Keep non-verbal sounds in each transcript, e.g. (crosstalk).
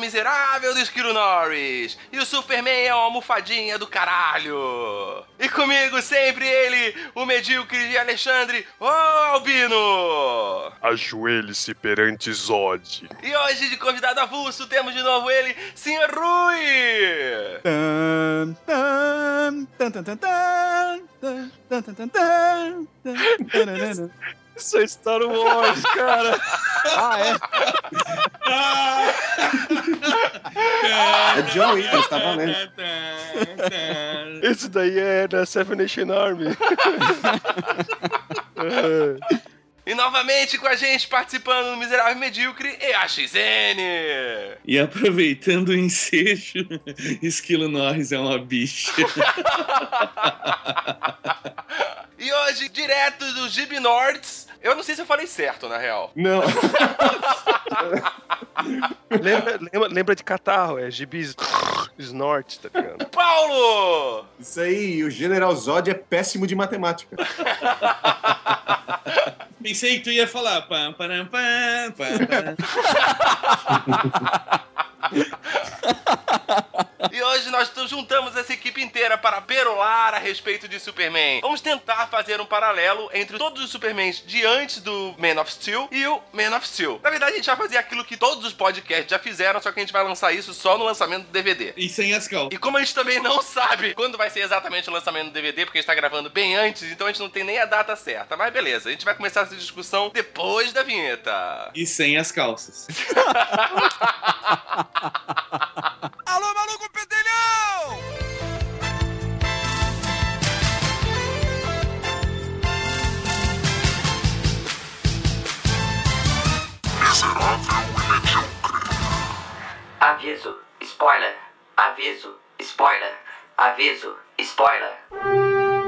miserável do Esquilo Norris. E o Superman é uma almofadinha do caralho. E comigo sempre ele, o medíocre de Alexandre, o Albino. Ajoelhe-se perante Zod. E hoje, de convidado avulso, temos de novo ele, Sr. Rui. Tan, tan, tan, tan, tan, tan, tan, tan, tan, tan, tan, tan, tararara. Isso é Star Wars, cara. Ah, é? É John Williams, tá valendo. Esse daí é da Seven Nation Army. (laughs) E novamente com a gente participando do Miserável Medíocre e a XN. E aproveitando o ensejo, (laughs) Esquilo Norris é uma bicha. (laughs) E hoje, direto do Gib Nords, eu não sei se eu falei certo, na real. Não. (laughs) lembra, lembra, lembra de catarro, é gibis snort, tá ligado? (laughs) Paulo! Isso aí, o General Zod é péssimo de matemática. (laughs) Pensei que tu ia falar. Pam, pam, pam, pam. Hoje nós juntamos essa equipe inteira para perolar a respeito de Superman. Vamos tentar fazer um paralelo entre todos os Supermans de antes do Man of Steel e o Man of Steel. Na verdade, a gente vai fazer aquilo que todos os podcasts já fizeram, só que a gente vai lançar isso só no lançamento do DVD. E sem as cal. E como a gente também não (laughs) sabe quando vai ser exatamente o lançamento do DVD, porque a gente tá gravando bem antes, então a gente não tem nem a data certa. Mas beleza, a gente vai começar essa discussão depois da vinheta. E sem as calças. (laughs) Pedelhão! Miserável e. Aviso, spoiler. Aviso, spoiler. Aviso, spoiler.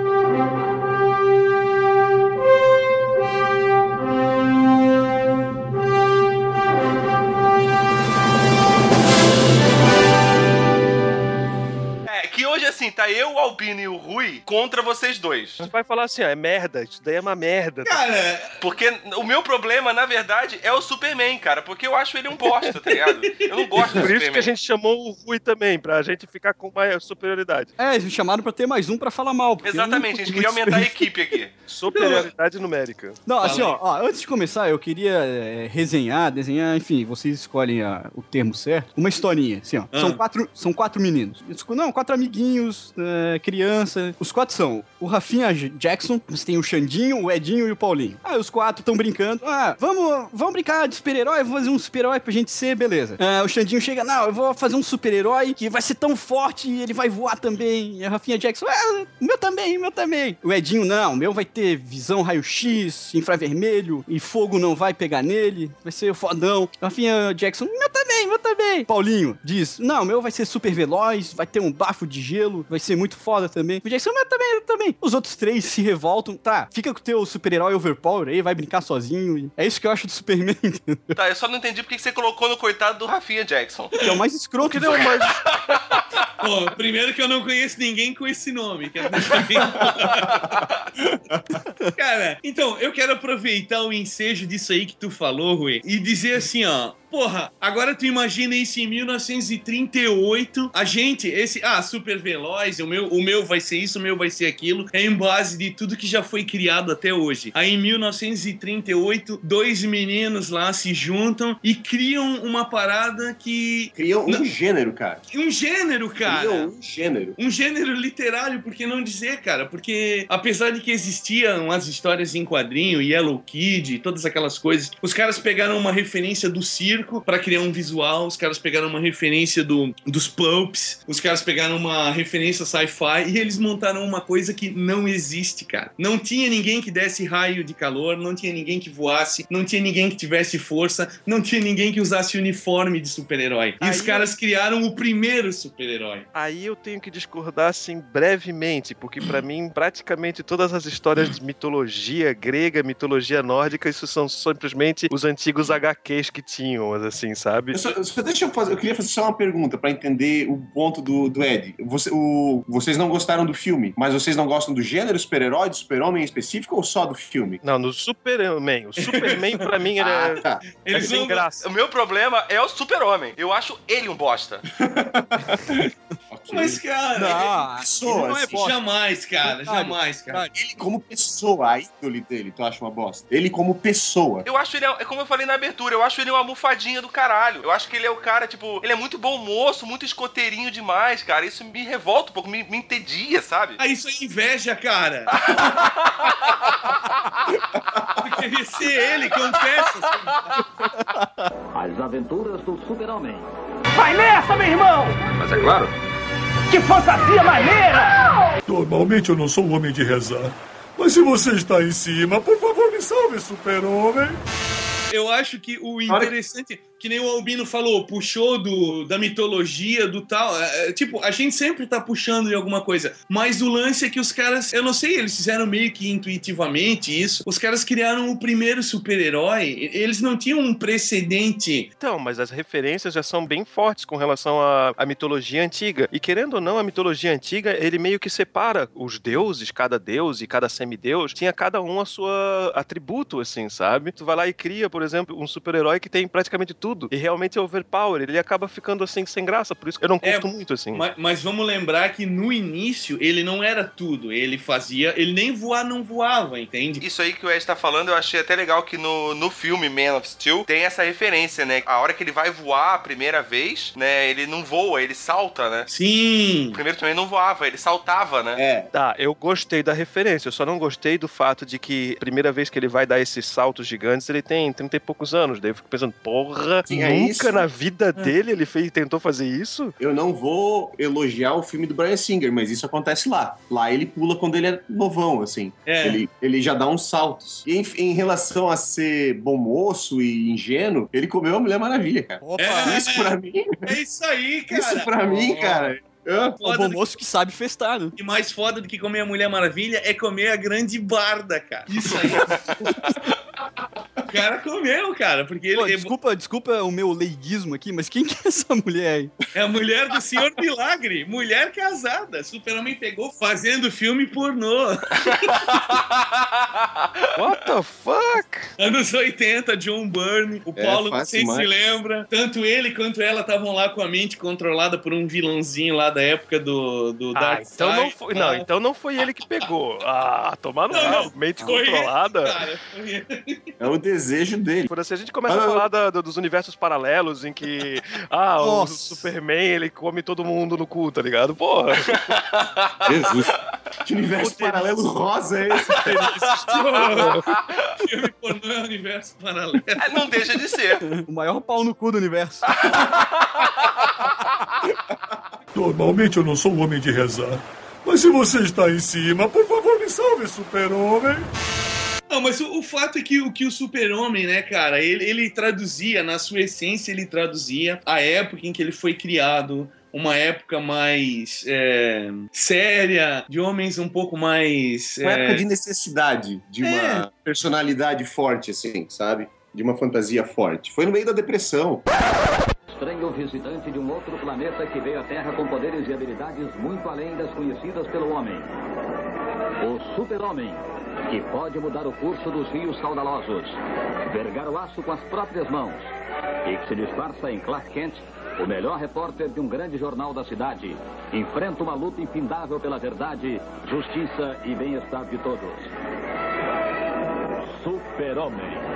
Assim, tá eu, o Albino e o Rui contra vocês dois. Você vai falar assim, ó, é merda, isso daí é uma merda. Cara, Porque o meu problema, na verdade, é o Superman, cara. Porque eu acho ele um bosta, tá ligado? Eu não gosto do Por isso que a gente chamou o Rui também, pra gente ficar com mais superioridade. É, eles me chamaram pra ter mais um pra falar mal. Exatamente, a gente queria aumentar a equipe aqui. (laughs) Superioridade numérica. Não, assim, ó, ó, antes de começar, eu queria é, resenhar, desenhar, enfim, vocês escolhem a- o termo certo. Uma historinha, assim, ó. São, Ah. quatro, são quatro meninos. Não, quatro amiguinhos, é, criança. Os quatro são o Rafinha Jackson, você tem o Xandinho, o Edinho e o Paulinho. Ah, os quatro estão brincando. Ah, vamos, vamos brincar de super-herói, vamos fazer um super-herói pra gente ser, beleza. Ah, o Xandinho chega, não, eu vou fazer um super-herói que vai ser tão forte e ele vai voar também. E a Rafinha Jackson, ah, meu também, meu também. O Edinho, não, meu vai ter visão raio-x, infravermelho, e fogo não vai pegar nele, vai ser fodão. A Rafinha Jackson, meu também, meu também. Paulinho diz, não, meu vai ser super veloz, vai ter um bafo de gelo, vai ser muito foda também. O Jackson, meu também, também. Os outros três se revoltam, tá, fica com o teu super-herói overpower aí, vai brincar sozinho. É isso que eu acho do Superman, (laughs) entendeu? Tá, eu só não entendi porque que você colocou no coitado do Rafinha Jackson. que é o mais escroto. Que não, mas (laughs) Pô, primeiro que eu não conheço ninguém com esse nome. Quero deixar bem. (laughs) Cara, então, eu quero aproveitar o ensejo disso aí que tu falou, Rui, e dizer assim, ó. Porra, agora tu imagina isso em 1938. A gente, esse. Ah, super veloz, o meu, o meu vai ser isso, o meu vai ser aquilo. É em base de tudo que já foi criado até hoje. Aí em 1938, dois meninos lá se juntam e criam uma parada que. Criam um Não. gênero, cara. Um gênero, cara. Criam um gênero. Um gênero literário, por que não dizer, cara? Porque apesar de que existiam as histórias em quadrinho, Yellow Kid, todas aquelas coisas, os caras pegaram uma referência do circo pra criar um visual, os caras pegaram uma referência do, dos pulps, os caras pegaram uma referência sci-fi e eles montaram uma coisa que não existe, cara. Não tinha ninguém que desse raio de calor, não tinha ninguém que voasse, não tinha ninguém que tivesse força, não tinha ninguém que usasse uniforme de super-herói. E os Aí- caras criaram o primeiro super-herói. Aí eu tenho que discordar assim brevemente, porque pra mim praticamente todas as histórias de mitologia grega, mitologia nórdica, isso são simplesmente os antigos HQs que tinham, assim, sabe? Eu só, só deixa eu fazer, eu queria fazer só uma pergunta pra entender o ponto do, do Ed. Você- o- vocês não gostaram do filme, mas vocês não gostam do gênero super-herói, do super-homem em específico ou só do filme? Não, no Superman. O Superman pra mim ele Ah, é, tá. é Eles sem graça. O meu problema é o super-homem. Eu acho ele um bosta. (laughs) Ok. Mas, cara, Não, pessoa, não é assim, bosta. jamais, cara, Detalhe, jamais, cara. Ele como pessoa, a índole dele, tu acha uma bosta? Ele como pessoa. Eu acho ele, é como eu falei na abertura, eu acho ele uma almofadinha do caralho. Eu acho que ele é o cara, tipo, ele é muito bom moço, muito escoteirinho demais, cara. Isso me revolta um pouco, me, me entedia, sabe? Ah, isso é inveja, cara. (laughs) Eu queria ser ele, confessa. (laughs) As aventuras do Super-Homem. Vai nessa, meu irmão! Mas é claro. Que fantasia maneira! Normalmente eu não sou um homem de rezar. Mas se você está em cima, por favor me salve, super-homem. Eu acho que o interessante, que nem o Albino falou, puxou do, da mitologia, do tal. é, é, tipo, a gente sempre tá puxando de alguma coisa. Mas o lance é que os caras, eu não sei, eles fizeram meio que intuitivamente isso. Os caras criaram o primeiro super-herói. Eles não tinham um precedente. Então, mas as referências já são bem fortes com relação à, à mitologia antiga. E querendo ou não, a mitologia antiga, ele meio que separa os deuses, cada deus e cada semideus, tinha cada um a sua atributo, assim, sabe? Tu vai lá e cria, por exemplo, um super-herói que tem praticamente tudo. E realmente é overpower. Ele acaba ficando assim, sem graça. Por isso que eu não É, curto muito, assim. Mas, mas vamos lembrar que no início ele não era tudo. Ele fazia. Ele nem voar não voava, entende? Isso aí que o Ed tá falando, eu achei até legal que no, no filme Man of Steel tem essa referência, né? A hora que ele vai voar a primeira vez, né? Ele não voa, ele salta, né? Sim. O primeiro também não voava, ele saltava, né? É. Tá, eu gostei da referência, eu só não gostei do fato de que, primeira vez que ele vai dar esses saltos gigantes, ele tem 30 e poucos anos. Daí eu fico pensando, porra, Sim, é nunca isso. na vida dele ele fez, tentou fazer isso? Eu não vou elogiar o filme do Brian Singer, mas isso acontece lá. Lá ele pula quando ele é novão, assim. É. Ele, ele já dá uns saltos. E em, em relação a ser bom moço e ingênuo, ele comeu a Mulher Maravilha, cara. Opa! É. Isso pra mim, É isso aí, cara. isso pra mim, cara. É o bom moço que sabe festar, né? que mais foda do que comer a Mulher Maravilha é comer a grande barda, cara. Isso (laughs) aí. O cara comeu, cara, porque ele Pô, é- desculpa, desculpa o meu leiguismo aqui, mas quem que é essa mulher aí? é a mulher do Senhor Milagre, mulher casada. Super-Homem pegou fazendo filme pornô. (laughs) What the fuck? Anos 80, John Byrne. O É, Paulo, não fácil sei se demais. lembra. Tanto ele quanto ela estavam lá com a mente controlada por um vilãozinho lá da época do, do Ah, Dark então não Side. foi, não, então não foi ele que pegou. Ah, tomar no Não, não. mente Foi ele, controlada. Cara, foi É o desejo dele. Por assim, a gente começa Ah, a falar da- do- dos universos paralelos em que, ah, o. Superman, ele come todo mundo no cu, tá ligado? Porra. (laughs) Jesus. Que universo paralelo rosa é esse? (laughs) filme pornô é um universo paralelo. É, Não deixa de ser. O maior pau no cu do universo. (laughs) Normalmente eu não sou um homem de rezar. Mas se você está em cima, por favor me salve, super-homem. Não, mas o, o fato é que o, que o super-homem, né, cara, ele, ele traduzia, na sua essência, ele traduzia a época em que ele foi criado, uma época mais é, séria, de homens um pouco mais... Uma é, época de necessidade, de uma personalidade forte, assim, sabe? De uma fantasia forte. Foi no meio da depressão. Estranho visitante de um outro planeta que veio à Terra com poderes e habilidades muito além das conhecidas pelo homem. O Super-Homem, que pode mudar o curso dos rios caudalosos, vergar o aço com as próprias mãos e que se disfarça em Clark Kent, o melhor repórter de um grande jornal da cidade, enfrenta uma luta infindável pela verdade, justiça e bem-estar de todos. Super-Homem.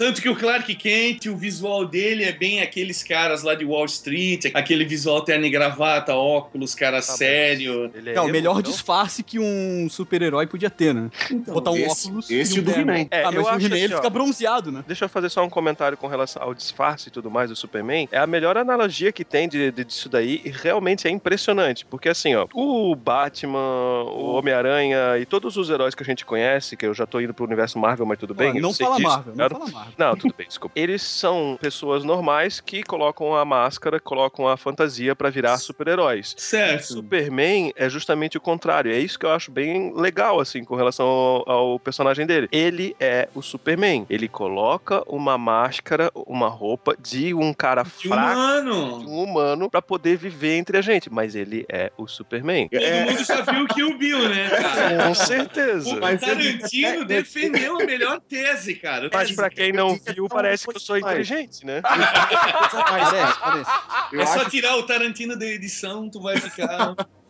Tanto que o Clark Kent, o visual dele é bem aqueles caras lá de Wall Street, aquele visual terno e gravata, óculos, cara mas sério. Ele É, o emo, melhor não? disfarce que um super-herói podia ter, né? Botar um esse, óculos esse e um o do. He-Man. É, ah, mas eu o acho He-Man assim, ele ó. fica bronzeado, né? Deixa eu fazer só um comentário com relação ao disfarce e tudo mais do Superman. É a melhor analogia que tem de, de- disso daí e realmente é impressionante. Porque assim, ó, o Batman, o Homem-Aranha e todos os heróis que a gente conhece, que eu já tô indo pro universo Marvel, mas tudo bem. Não sei fala disso, Marvel, não fala Marvel. Não, tudo bem, desculpa. Eles são pessoas normais que colocam a máscara, colocam a fantasia pra virar super-heróis. Certo. Superman é justamente o contrário. É isso que eu acho bem legal, assim, com relação ao, ao personagem dele. Ele é o Superman. Ele coloca uma máscara, uma roupa de um cara Que fraco, de humano. um humano, pra poder viver entre a gente. Mas ele é o Superman. Todo mundo já viu que o Bill, né, cara? Com certeza. O Tarantino defendeu a melhor tese, cara. Mas pra quem não é viu, parece que eu sou inteligente, né? (laughs) Eu É só tirar o Tarantino da edição, tu vai ficar. (laughs)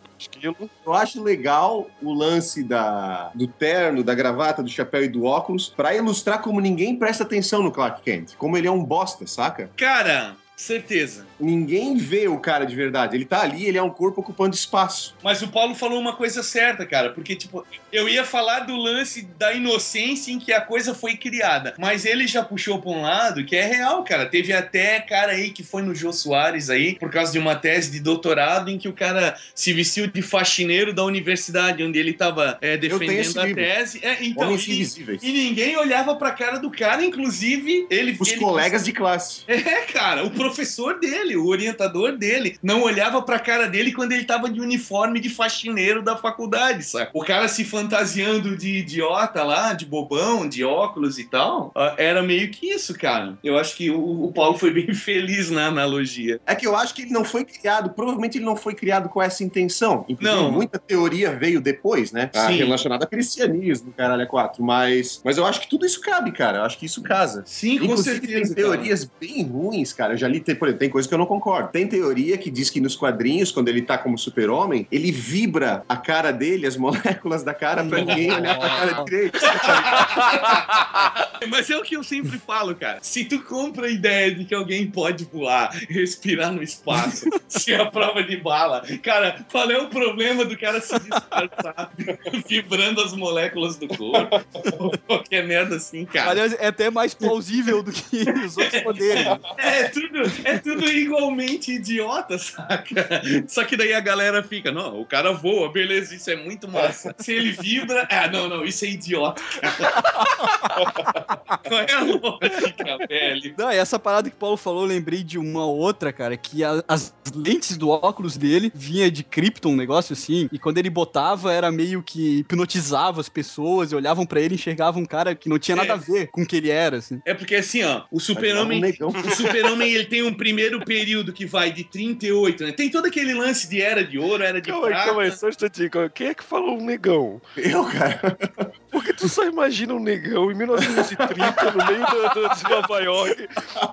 Eu acho legal o lance da, do terno, da gravata, do chapéu e do óculos pra ilustrar como ninguém presta atenção no Clark Kent. Como ele é um bosta, saca? Cara, certeza. Ninguém vê o cara de verdade. Ele tá ali, ele é um corpo ocupando espaço. Mas o Paulo falou uma coisa certa, cara, porque, tipo, eu ia falar do lance da inocência em que a coisa foi criada, mas ele já puxou pra um lado que é real, cara. Teve até cara aí que foi no Jô Soares aí, por causa de uma tese de doutorado em que o cara se vestiu de faxineiro da universidade onde ele tava é, defendendo a livro. tese. É, então, Homens e, invisíveis. e ninguém olhava pra cara do cara, inclusive ele. Os ele- colegas de classe. É, cara, o professor dele, o orientador dele, não olhava pra cara dele quando ele tava de uniforme de faxineiro da faculdade, sabe? O cara se fantasiando de idiota lá, de bobão, de óculos e tal, ah, era meio que isso, cara. Eu acho que o, o Paulo foi bem (laughs) feliz na analogia. É que eu acho que ele não foi criado, provavelmente ele não foi criado com essa intenção. Inclusive, Não. muita teoria veio depois, né? Ah, Sim. relacionada a cristianismo, caralho, é quatro. Mas, mas eu acho que tudo isso cabe, cara. Eu acho que isso casa. Sim, com Inclusive, certeza. tem cara. teorias bem ruins, cara. Eu já li, por exemplo, tem coisa que eu não concordo. Tem teoria que diz que nos quadrinhos, quando ele tá como super-homem, ele vibra a cara dele, as moléculas da cara, pra ninguém olhar pra cara direito. (laughs) Mas é o que eu sempre falo, cara. Se tu compra a ideia de que alguém pode voar, respirar no espaço, (laughs) ser a prova de bala, cara, qual é o problema do cara se disfarçar (laughs) vibrando as moléculas do corpo? Qualquer merda assim, cara. Aliás, é até mais plausível do que os outros poderes. É tudo, é tudo igualmente idiota, saca? (laughs) Só que daí a galera fica, não, o cara voa, beleza, isso é muito massa. Se ele vibra, ah, não, não, isso é idiota. Qual (laughs) é a lógica, velho? Não, e essa parada que o Paulo falou, eu lembrei de uma outra, cara, que a- as lentes do óculos dele vinha de Krypton, um negócio assim, e quando ele botava era meio que hipnotizava as pessoas e olhavam pra ele e enxergavam um cara que não tinha nada É. a ver com o que ele era, assim. É porque assim, ó, o Um super-homem negão. O Super-Homem, ele tem um primeiro período que vai de 38, né? Tem todo aquele lance de era de ouro, era de Calma aí, prata. calma aí, só um instantinho. aí. Quem é que falou um negão? Eu, cara. (laughs) Porque tu só imagina um negão em 1930, no meio do, do- de Nova York.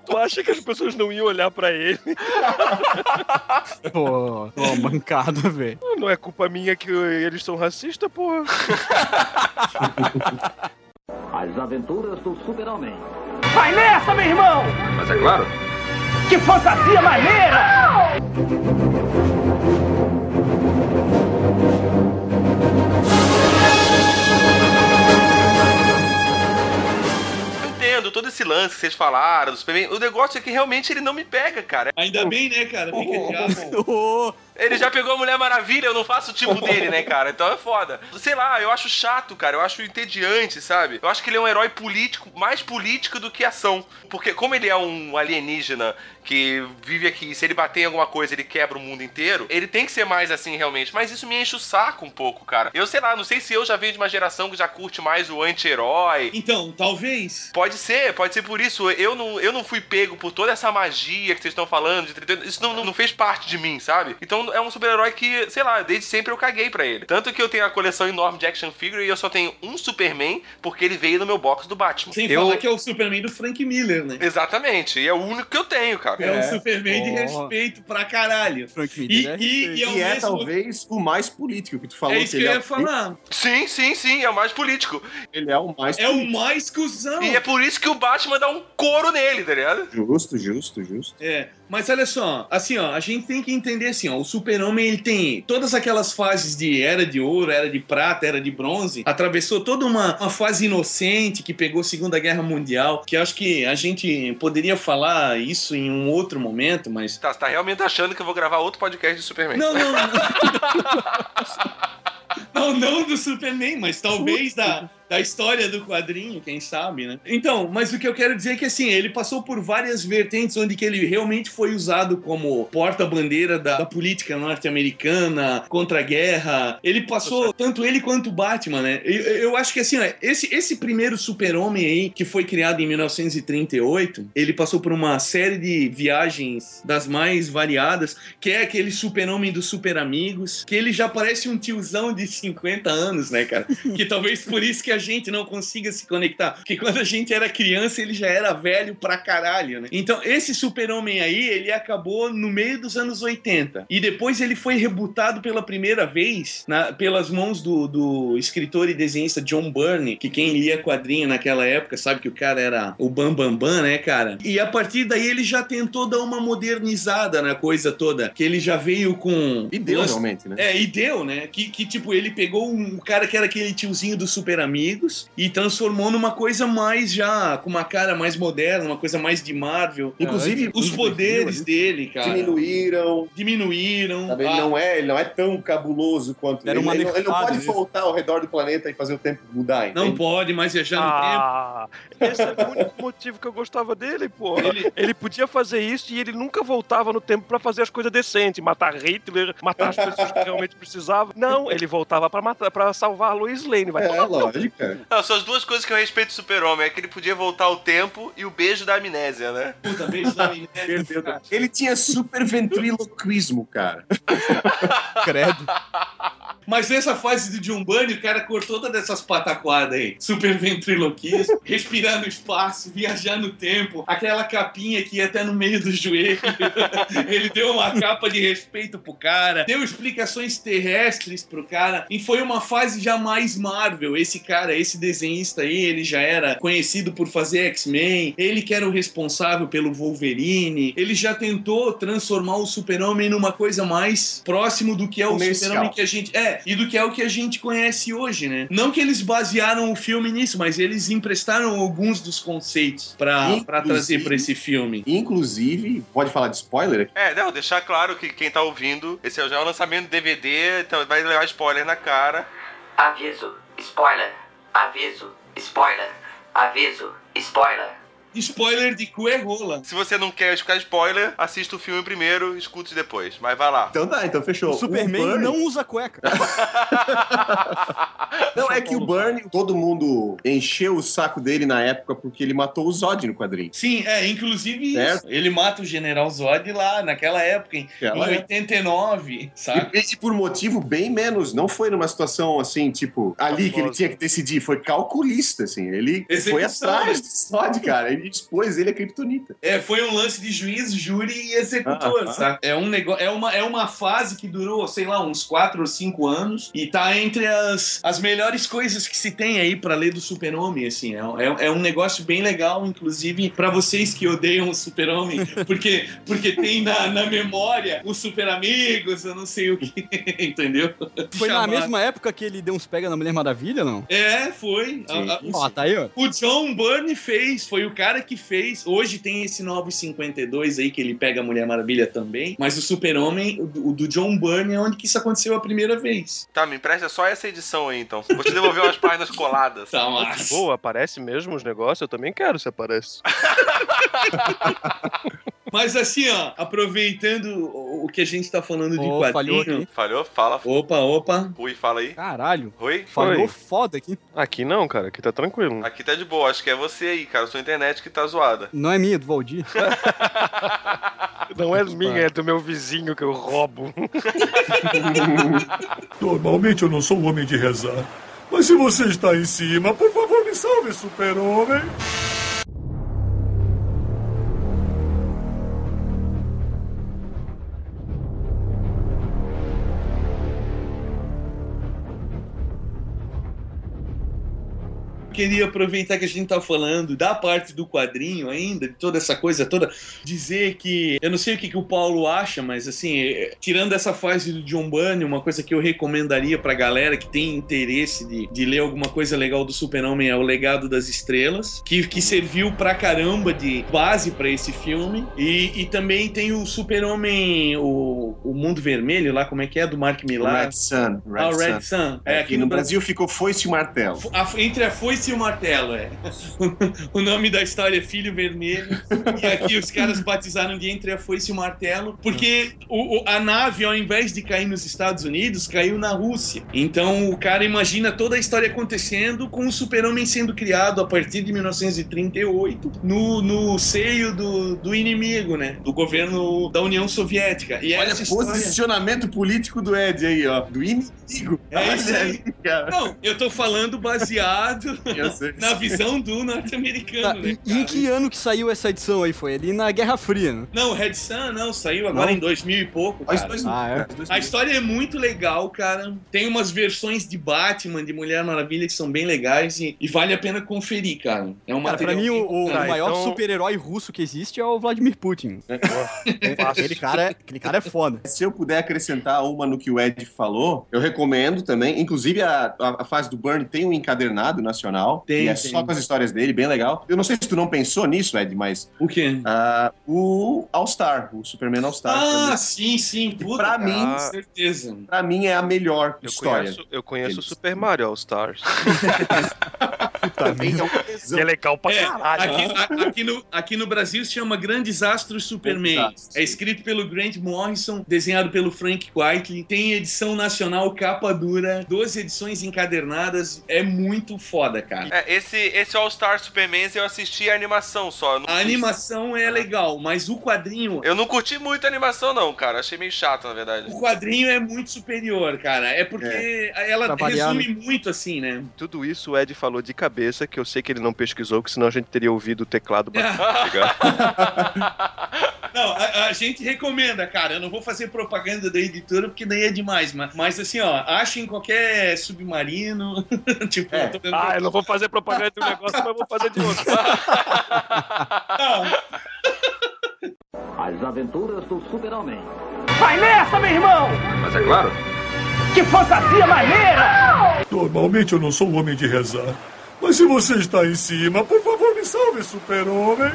Tu acha que as pessoas não iam olhar pra ele? (laughs) Pô, ó, mancada, velho. Não é culpa minha que eles são racistas, porra. As aventuras do Super-Homem. Vai nessa, meu irmão! Mas é claro, Que fantasia maneira! Eu entendo todo esse lance que vocês falaram do Superman. O negócio é que realmente ele não me pega, cara. Ainda bem, né, cara? Fica já. (laughs) Ô, Ele já pegou a Mulher Maravilha, eu não faço o tipo (laughs) dele, né, cara? Então é foda. Sei lá, eu acho chato, cara. Eu acho entediante, sabe? Eu acho que ele é um herói político, mais político do que ação. Porque como ele é um alienígena que vive aqui, se ele bater em alguma coisa, ele quebra o mundo inteiro, ele tem que ser mais assim, realmente. Mas isso me enche o saco um pouco, cara. Eu sei lá, não sei se eu já venho de uma geração que já curte mais o anti-herói. Então, talvez. Pode ser, pode ser por isso. Eu não, eu não fui pego por toda essa magia que vocês estão falando. De 30 Isso não, não fez parte de mim, sabe? Então é um super-herói que, sei lá, desde sempre eu caguei pra ele. Tanto que eu tenho a coleção enorme de action figure e eu só tenho um Superman porque ele veio no meu box do Batman. Sem Eu- falar que é o Superman do Frank Miller, né? Exatamente, e é o único que eu tenho, cara. É, um Superman de Ó. respeito pra caralho. Frank E, Miller. né? e, e, ao E é mesmo- talvez o mais político que tu falou. É isso que ele eu é, ia falar. Sim, sim, sim, é o mais político. Ele é o mais É o político. mais cuzão. E é por isso que o Batman dá um couro nele, tá ligado? Justo, justo, justo. É, mas olha só, assim, ó, a gente tem que entender assim, ó, o Super-Homem ele tem todas aquelas fases de era de ouro, era de prata, era de bronze, atravessou toda uma, uma fase inocente que pegou a Segunda Guerra Mundial, que acho que a gente poderia falar isso em um outro momento, mas Tá, você tá realmente achando que eu vou gravar outro podcast de Superman? não, não, não. (laughs) Não, não do Superman, mas talvez da, da história do quadrinho, quem sabe, né? Então, mas o que eu quero dizer é que assim, ele passou por várias vertentes onde que ele realmente foi usado como porta-bandeira da, da política norte-americana contra a guerra. Ele passou, tanto ele quanto o Batman, né? Eu, eu acho que assim, ó, esse, esse primeiro super-homem aí, que foi criado em 1938, ele passou por uma série de viagens das mais variadas, que é aquele super-homem dos super amigos, que ele já parece um tiozão de 50 anos, né, cara? que talvez por isso que a gente não consiga se conectar. Porque quando a gente era criança, ele já era velho pra caralho, né? Então, esse super-homem aí, ele acabou no meio dos anos 80. E depois ele foi rebutado pela primeira vez na- pelas mãos do, do escritor e desenhista John Byrne, que quem lia quadrinho naquela época sabe que o cara era o Bam Bam Bam, né, cara? E a partir daí ele já tentou dar uma modernizada na coisa toda, que ele já veio com... E deu realmente, né? é, e deu, né? Que, que tipo, ele pegou um cara que era aquele tiozinho dos Super Amigos e transformou numa coisa mais já, com uma cara mais moderna, uma coisa mais de Marvel. Inclusive, Os poderes dele, cara. diminuíram. Diminuíram. Sabe? Ele, Ah, não é, ele não é tão cabuloso quanto. Ele, uma ele, não, ele não pode nele. voltar ao redor do planeta e fazer o tempo mudar, Não entende? pode mais viajar no tempo. Ah, esse é o único motivo que eu gostava dele, pô. Ele- Ele... podia fazer isso e ele nunca voltava no tempo pra fazer as coisas decentes, matar Hitler, matar as pessoas que realmente precisavam. Não, ele voltava pra matar, para salvar a Lois Lane, vai. É, lógica. Não, são as duas coisas que eu respeito do super-homem. É que ele podia voltar ao tempo e o beijo da amnésia, né? Puta, beijo da. Perdeu. Ele tinha super ventriloquismo, cara. (laughs) Credo. Mas nessa fase do John Bunny, o cara cortou todas essas pataquadas aí. Super ventriloquismo, respirar no espaço, viajar no tempo, aquela capinha que ia até no meio do joelho. (laughs) Ele deu uma capa de respeito pro cara, deu explicações terrestres pro cara. E foi uma fase já mais Marvel. Esse cara, esse desenhista aí, ele já era conhecido por fazer X-Men. Ele que era o responsável pelo Wolverine. Ele já tentou transformar o Super-Homem numa coisa mais próximo do que é o. Super-Homem que a gente. É, e do que é o que a gente conhece hoje, né? Não que eles basearam o filme nisso, mas eles emprestaram alguns dos conceitos pra, pra Inclusive- trazer pra esse filme. Inclusive, pode falar de spoiler aqui? É, não, deixar claro que quem tá ouvindo, esse é já o lançamento do DVD, então vai levar spoiler na cara. Aviso, spoiler. Aviso, spoiler. Aviso, spoiler. Spoiler de cu é rola. Se você não quer ficar spoiler, assista o filme primeiro, escute depois. Mas vai lá. Então tá, então fechou. O Superman Burn- não usa cueca. (laughs) Não, é que o Burn, todo mundo encheu o saco dele na época porque ele matou o Zod no quadrinho. Sim, é, inclusive Certo. ele mata o General Zod lá, naquela época, em, Aquela em época. 89, sabe? E, e por motivo bem menos, não foi numa situação assim, tipo, ali que ele tinha que decidir, foi calculista, assim. Ele foi Execução, atrás né? do Zod, cara. Ele expôs ele a Kryptonita. É, foi um lance de juiz, júri e executor, Ah, ah. sabe? É um negócio, é uma, é uma fase que durou, sei lá, uns 4 ou 5 anos e tá entre as, as melhores coisas que se tem aí pra ler do Super-Homem, assim. É, é, é um negócio bem legal, inclusive, pra vocês que odeiam o Super-Homem, (laughs) porque, porque tem na, na memória os Super Amigos, eu não sei o que, (laughs) entendeu? Foi na mesma época que ele deu uns pega na Mulher Maravilha, não? É, foi. A- a- Ó, tá aí, ó. o John Byrne fez, foi o cara que fez. Hoje tem esse 952 aí que ele pega a Mulher Maravilha também. Mas o Super-Homem, o do- o do John Byrne, é onde que isso aconteceu a primeira vez. Tá, me empresta só essa edição aí, então. Vou te devolver umas páginas coladas. Tá, mas. boa, aparece mesmo os negócios? Eu também quero se aparece. (laughs) Mas assim, ó, aproveitando o que a gente tá falando de falhou quadrinho. aqui. Falhou? Fala. Opa, opa. Rui, fala aí. Caralho. Rui? Falhou Oi. foda aqui. Aqui não, cara, aqui tá tranquilo. Aqui tá de boa, acho que é você aí, cara. Sua internet que tá zoada. Não é minha, do Valdir. (laughs) Não é minha, é do meu vizinho que eu roubo. (laughs) Normalmente eu não sou um homem de rezar. Mas se você está em cima, por favor, me salve, super-homem. Queria aproveitar que a gente tá falando da parte do quadrinho ainda, de toda essa coisa toda, dizer que eu não sei o que, que o Paulo acha, mas assim, é, tirando essa fase do John Bunny, uma coisa que eu recomendaria pra galera que tem interesse de, de ler alguma coisa legal do Super-Homem é o Legado das Estrelas, que, que serviu pra caramba de base pra esse filme. E, e também tem o Super-Homem, o, o Mundo Vermelho lá, como é que é? Do Mark O Millar. Red Sun. Red ah, o Red Sun. Sun. É, aqui no Brasil ficou Foice e Martelo. a- entre a foice e o martelo, é. (laughs) o nome da história é Filho Vermelho. e aqui os caras batizaram de Entre a Foice e o Martelo, porque o- o- a nave, ao invés de cair nos Estados Unidos, caiu na Rússia. Então o cara imagina toda a história acontecendo com o Super-Homem sendo criado a partir de 1938 no, no seio do, do inimigo, né? Do governo da União Soviética. E Olha história... posicionamento político do Ed aí, ó. Do inimigo. É isso aí. cara. Não, eu tô falando baseado (laughs) Na visão do Tá, norte-americano, né? e, e em que ano que saiu essa edição aí? Foi ali na Guerra Fria, né? Não, Red Sun não, saiu agora Não? em 2000 e pouco, cara. dois Ah, é? A história é muito legal, cara. Tem umas versões de Batman, de Mulher Maravilha que são bem legais e, e vale a pena conferir, cara. É um Cara, pra mim, o, o. Tá, maior então- super-herói russo que existe é o Vladimir Putin. (laughs) aquele, cara, é- aquele cara é foda. Se eu puder acrescentar uma no que o Ed falou, eu recomendo também. Inclusive, a, a, a fase do Burn tem um encadernado nacional. Tem, e é tem. só com as histórias dele, bem legal. Eu não sei se tu não pensou nisso, Ed, mas O quê? ah, o All-Star, o Superman All-Star, Ah, sim, sim. Puta, pra mim- certeza. pra mim é a melhor Eu história. conheço, eu conheço o. Super Mario All Stars. (laughs) Também é um tesão. Que é legal pra É, caralho. aqui, a- aqui no, aqui no Brasil se chama Grandes Astros Superman. É escrito pelo Grant Morrison, desenhado pelo Frank Whiteley. Tem edição nacional, capa dura, 12 edições encadernadas. É muito foda, cara. É, esse, esse All Star Superman eu assisti a animação só. A animação é legal, mas o quadrinho. Eu não curti muito a animação, não, cara. Achei meio chato, na verdade. O quadrinho é muito superior, cara. É porque ela Pra variar, resume muito assim, né? Tudo isso o Ed falou de cabeça, que eu sei que ele não pesquisou, que senão a gente teria ouvido o teclado (laughs) bater. Não, a, a gente recomenda, cara. Eu não vou fazer propaganda da editora porque daí é demais, mas, mas assim, ó, achem qualquer submarino. (laughs) tipo, É. eu Ah, eu não vou fazer propaganda de um negócio, mas vou fazer de outro. Não, (laughs) As aventuras do Super-Homem. Vai nessa, meu irmão! Mas é claro. Que fantasia maneira! Normalmente eu não sou um homem de rezar. Mas se você está em cima, por favor me salve, super-homem.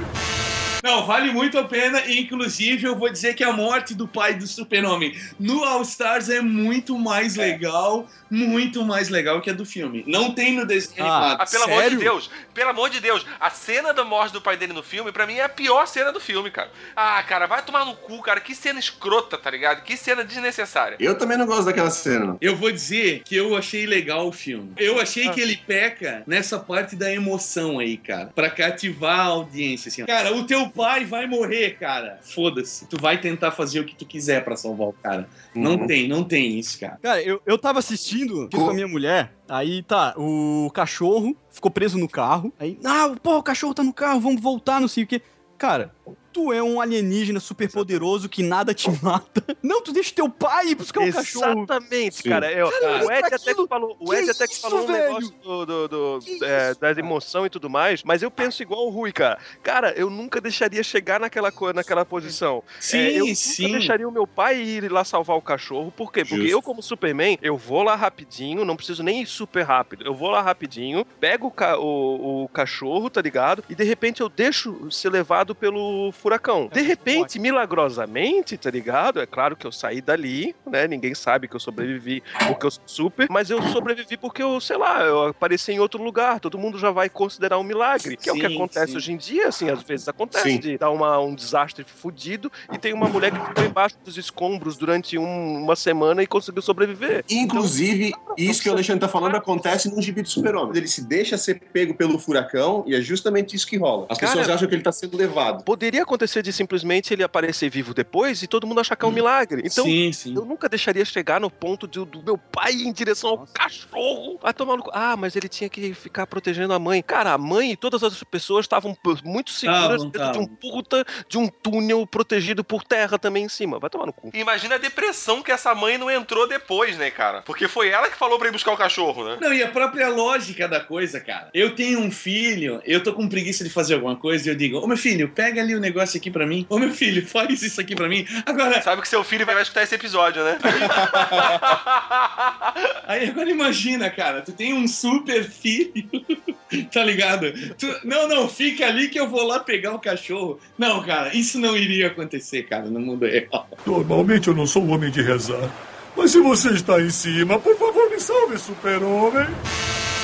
Não, vale muito a pena. E, inclusive, eu vou dizer que a morte do pai do Super-Homem no All Stars é muito mais legal, muito mais legal que a do filme. Não tem no desenho Ah, animado. Ah, pelo amor de Sério? Deus, pelo amor de Deus, a cena da morte do pai dele no filme, pra mim, é a pior cena do filme, cara. Ah, cara, vai tomar no cu, cara. Que cena escrota, tá ligado? Que cena desnecessária. Eu também não gosto daquela cena. Eu vou dizer que eu achei legal o filme. Eu achei que ele peca nessa parte da emoção aí, cara. Pra cativar a audiência, assim. ó. Cara, o teu pai vai morrer, cara. Foda-se. Tu vai tentar fazer o que tu quiser pra salvar o cara. Não Uhum. tem, não tem isso, cara. Cara, eu, eu tava assistindo Co- com a minha mulher, aí tá, o cachorro ficou preso no carro, aí, ah, pô, o cachorro tá no carro, vamos voltar, não sei o quê. Cara, tu é um alienígena super poderoso que nada te mata. (laughs) Não, tu deixa teu pai ir buscar o cachorro. Exatamente, cara. Eu- Cara, o Ed até aquilo- que falou, o que Ed até que isso, falou um velho? negócio do, do- do- Que é, isso, das emoção e tudo mais, mas eu penso igual o Rui, cara. Cara, eu nunca deixaria chegar naquela, naquela posição. Sim, É, eu sim. nunca deixaria o meu pai ir lá salvar o cachorro. Por quê? Porque Justo. eu, como Superman, eu vou lá rapidinho, não preciso nem ir super rápido. Eu vou lá rapidinho, pego o, ca- o- o cachorro, tá ligado? E de repente eu deixo ser levado pelo furacão. De repente, milagrosamente, tá ligado? É claro que eu saí dali, né? Ninguém sabe que eu sobrevivi porque eu sou super, mas eu sobrevivi porque eu, sei lá, eu apareci em outro lugar. Todo mundo já vai considerar um milagre. Que é o que Sim, acontece sim. hoje em dia, assim, às vezes acontece Sim. de dar uma, um desastre fudido e tem uma mulher que ficou embaixo dos escombros durante um- uma semana e conseguiu sobreviver. Inclusive, isso que o Alexandre tá falando acontece no gibi do Super-Homem. Ele se deixa ser pego pelo furacão e é justamente isso que rola. As Cara, pessoas acham que ele tá sendo levado. Poderia acontecer de simplesmente ele aparecer vivo depois e todo mundo achar que é um milagre. Então, sim, sim. eu nunca deixaria chegar no ponto de- do meu pai ir em direção ao cachorro. Vai tomar no cu. Ah, mas ele tinha que ficar protegendo a mãe. Cara, a mãe e todas as pessoas estavam muito seguras dentro de um puta de um túnel protegido por terra também em cima. Vai tomar no cu. Imagina a depressão que essa mãe não entrou depois, né, cara? Porque foi ela que falou pra ir buscar o cachorro, né? Não, e a própria lógica da coisa, cara. Eu tenho um filho, eu tô com preguiça de fazer alguma coisa e eu digo, ô meu filho, pega ali o negócio aqui pra mim. Ô meu filho, faz isso aqui pra mim. Agora, Sabe que seu filho vai escutar esse episódio, né? (laughs) aí agora imagina, cara, tu tem um super filho, (laughs) tá ligado? Tu- não, não, fica ali que eu vou lá pegar o cachorro. Não, cara, isso não iria acontecer, cara, no mundo real. Normalmente eu não sou um homem de rezar. Mas se você está em cima, por favor, me salve, super-homem.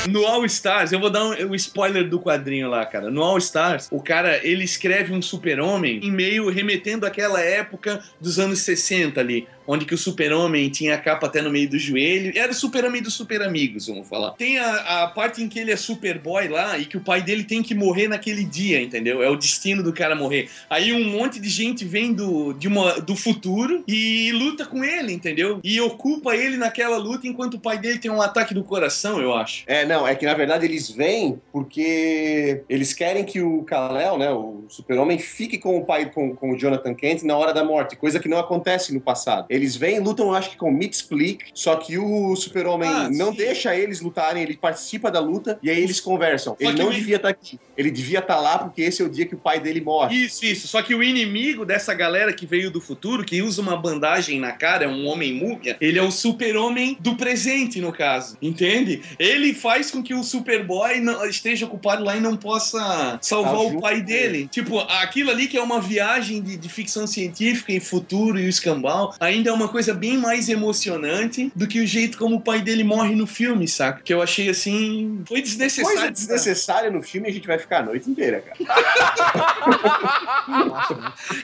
No All Stars, eu vou dar um, um spoiler do quadrinho lá, cara. No All Stars, o cara, ele escreve um super-homem em meio remetendo àquela época dos anos 60 ali, onde que o super-homem tinha a capa até no meio do joelho. Era o super-homem dos super-amigos, vamos falar. Tem a, a parte em que ele é superboy lá e que o pai dele tem que morrer naquele dia, entendeu? É o destino do cara morrer. Aí um monte de gente vem do, de uma, do futuro e luta com ele, entendeu? E ocupa ele naquela luta enquanto o pai dele tem um ataque do coração, eu acho. É, não, é que na verdade eles vêm porque eles querem que o Kal-El, né, o super-homem, fique com o pai, com, com o Jonathan Kent na hora da morte, coisa que não acontece no passado. Eles vêm, lutam, acho que com Mid-Split, só que o super-homem Ah, não sim. deixa eles lutarem, ele participa da luta e aí eles conversam. Só ele não devia estar aqui, ele devia estar lá porque esse é o dia que o pai dele morre. Isso, isso. Só que o inimigo dessa galera que veio do futuro, que usa uma bandagem na cara, é um homem múmia, ele é o super-homem do presente, no caso. Entende? Ele faz com que o Superboy não- esteja ocupado lá e não possa salvar Tá o pai com dele. Tipo, aquilo ali que é uma viagem de, de ficção científica em futuro e o escambau, ainda é uma coisa bem mais emocionante do que o jeito como o pai dele morre no filme, saca? Que eu achei assim. Foi desnecessário. Coisa desnecessária no filme a gente vai ficar a noite inteira, cara.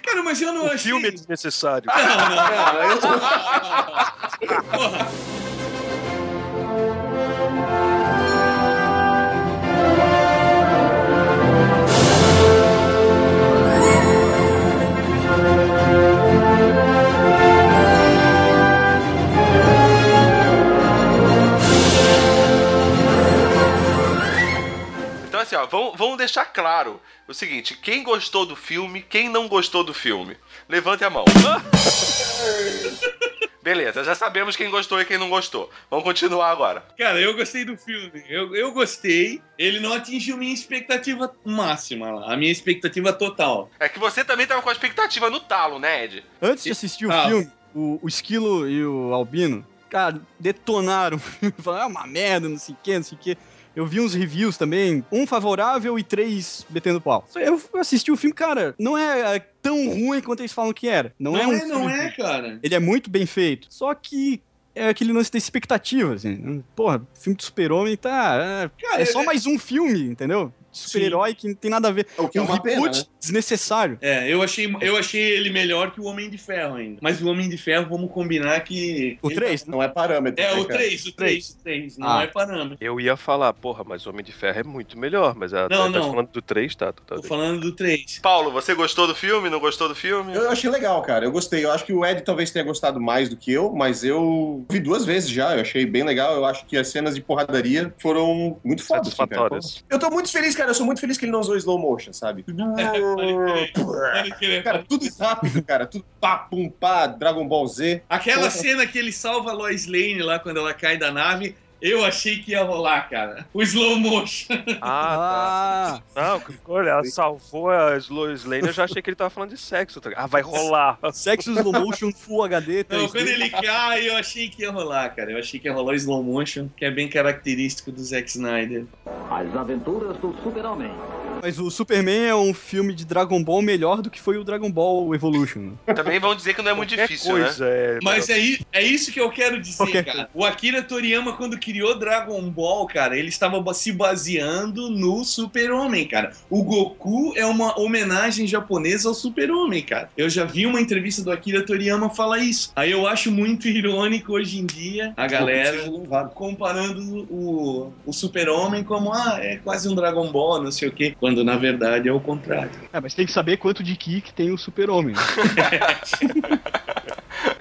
Cara, mas eu não O achei. filme é desnecessário. Não, não. Não, eu tô- Porra. Vamos, deixar claro o seguinte: quem gostou do filme, quem não gostou do filme, levante a mão. (laughs) Beleza, já sabemos quem gostou e quem não gostou. Vamos continuar agora. Cara, eu gostei do filme. Eu, eu gostei. Ele não atingiu minha expectativa máxima lá. A minha expectativa total. É que você também tava com a expectativa no talo, né, Ed? Antes de assistir o Ah. filme, o, o Esquilo e o Albino, cara, detonaram. (laughs) Falaram, é uma merda, não sei o que, não sei o que. Eu vi uns reviews também, um favorável e três metendo pau. Eu assisti o filme, cara, não é, é tão ruim quanto eles falam que era. Não, Não, é um é, não é, cara. Ele é muito bem feito. Só que é aquele lance da expectativa, assim. Porra, filme do super-homem tá... É, Cara, é só é- mais um filme, entendeu? Super-herói que não tem nada a ver. O que é um uma pena, reboot né? desnecessário. É, eu achei, eu achei ele melhor que o Homem de Ferro ainda. Mas o Homem de Ferro, vamos combinar que. O 3, né? Não é parâmetro. É, né, o cara? 3, o 3, o 3. Não Ah. é parâmetro. Eu ia falar, porra, mas Homem de Ferro é muito melhor, mas a, Não, tá não. falando do 3, tá? tá, Tô tá. falando do 3. Paulo, você gostou do filme? Não gostou do filme? Eu achei legal, cara. Eu gostei. Eu acho que o Ed talvez tenha gostado mais do que eu, mas eu vi duas vezes já. Eu achei bem legal. Eu acho que as cenas de porradaria foram muito fodas. assim. Satisfatórias. Eu tô muito feliz, cara. Eu sou muito feliz que ele não usou slow motion, sabe? (laughs) Crer. Cara, tudo rápido, cara. Tudo pá, pum, pá, Dragon Ball Z. Aquela cena que ele salva a Lois Lane lá quando ela cai da nave, eu achei que ia rolar, cara. O slow motion. Ah, Ah, tá. Não, olha, ela salvou a Lois Lane, eu já achei que ele tava falando de sexo. tá ligado? Ah, vai rolar. Sexo Slow Motion Full HD 3D. Não, quando ele cai, eu achei que ia rolar, cara. Eu achei que ia rolar o slow motion, que é bem característico do Zack Snyder. As aventuras do super-homem. Mas o Superman é um filme de Dragon Ball melhor do que foi o Dragon Ball Evolution. Também vão dizer que não é muito Qualquer difícil, né? coisa, é, Mas é, é isso que eu quero dizer, Qualquer cara. O Akira Toriyama, quando criou Dragon Ball, cara, ele estava se baseando no Super-Homem, cara. O Goku é uma homenagem japonesa ao Super-Homem, cara. Eu já vi uma entrevista do Akira Toriyama falar isso. Aí eu acho muito (laughs) irônico hoje em dia a galera comparando o, o Super-Homem como, ah, é quase um Dragon Ball, não sei o quê. Quando quando na verdade é o contrário. É, mas tem que saber quanto de Ki que tem o super-homem. (laughs)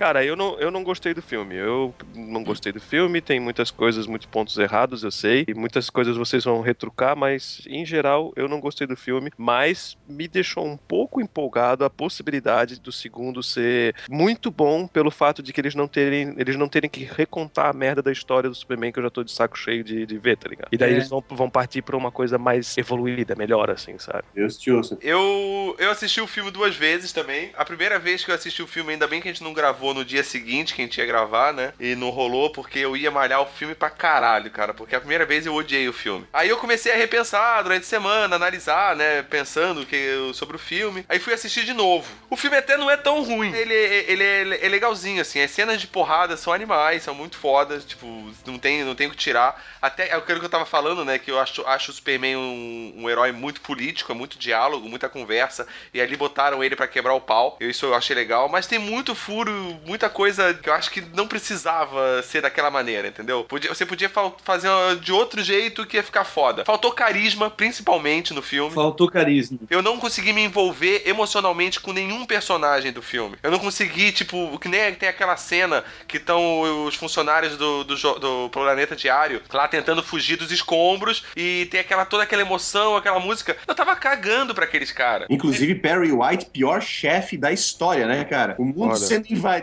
Cara, eu não, eu não gostei do filme. Eu não gostei do filme, tem muitas coisas, muitos pontos errados, eu sei. E muitas coisas vocês vão retrucar, mas em geral eu não gostei do filme. Mas me deixou um pouco empolgado a possibilidade do segundo ser muito bom pelo fato de que eles não terem, eles não terem que recontar a merda da história do Superman que eu já tô de saco cheio de, de ver, tá ligado? E daí É. eles vão, vão partir pra uma coisa mais evoluída, melhor, assim, sabe? Te ouça. Eu, eu assisti o filme duas vezes também. A primeira vez que eu assisti o filme, ainda bem que a gente não gravou no dia seguinte, que a gente ia gravar, né? E não rolou, porque eu ia malhar o filme pra caralho, cara. Porque a primeira vez eu odiei o filme. Aí eu comecei a repensar durante a semana, analisar, né? Pensando que, sobre o filme. Aí fui assistir de novo. O filme até não é tão ruim. Ele, ele, é, é legalzinho, assim. As cenas de porrada são animais, são muito fodas. Tipo, não tem, não tem o que tirar. Até é aquilo que eu tava falando, né? Que eu acho, acho o Superman um, um herói muito político, é muito diálogo, muita conversa. E ali botaram ele pra quebrar o pau. Eu, isso eu achei legal. Mas tem muito furo, muita coisa que eu acho que não precisava ser daquela maneira, entendeu? Podia- você podia fa- fazer de outro jeito que ia ficar foda. Faltou carisma, principalmente no filme. Faltou carisma. Eu não consegui me envolver emocionalmente com nenhum personagem do filme. Eu não consegui, tipo, que nem tem aquela cena que estão os funcionários do, do, do Planeta Diário lá tentando fugir dos escombros e tem aquela toda aquela emoção, aquela música. Eu tava cagando pra aqueles caras. Inclusive, Perry White, pior chefe da história, né, cara? O mundo Olha. sendo invadido,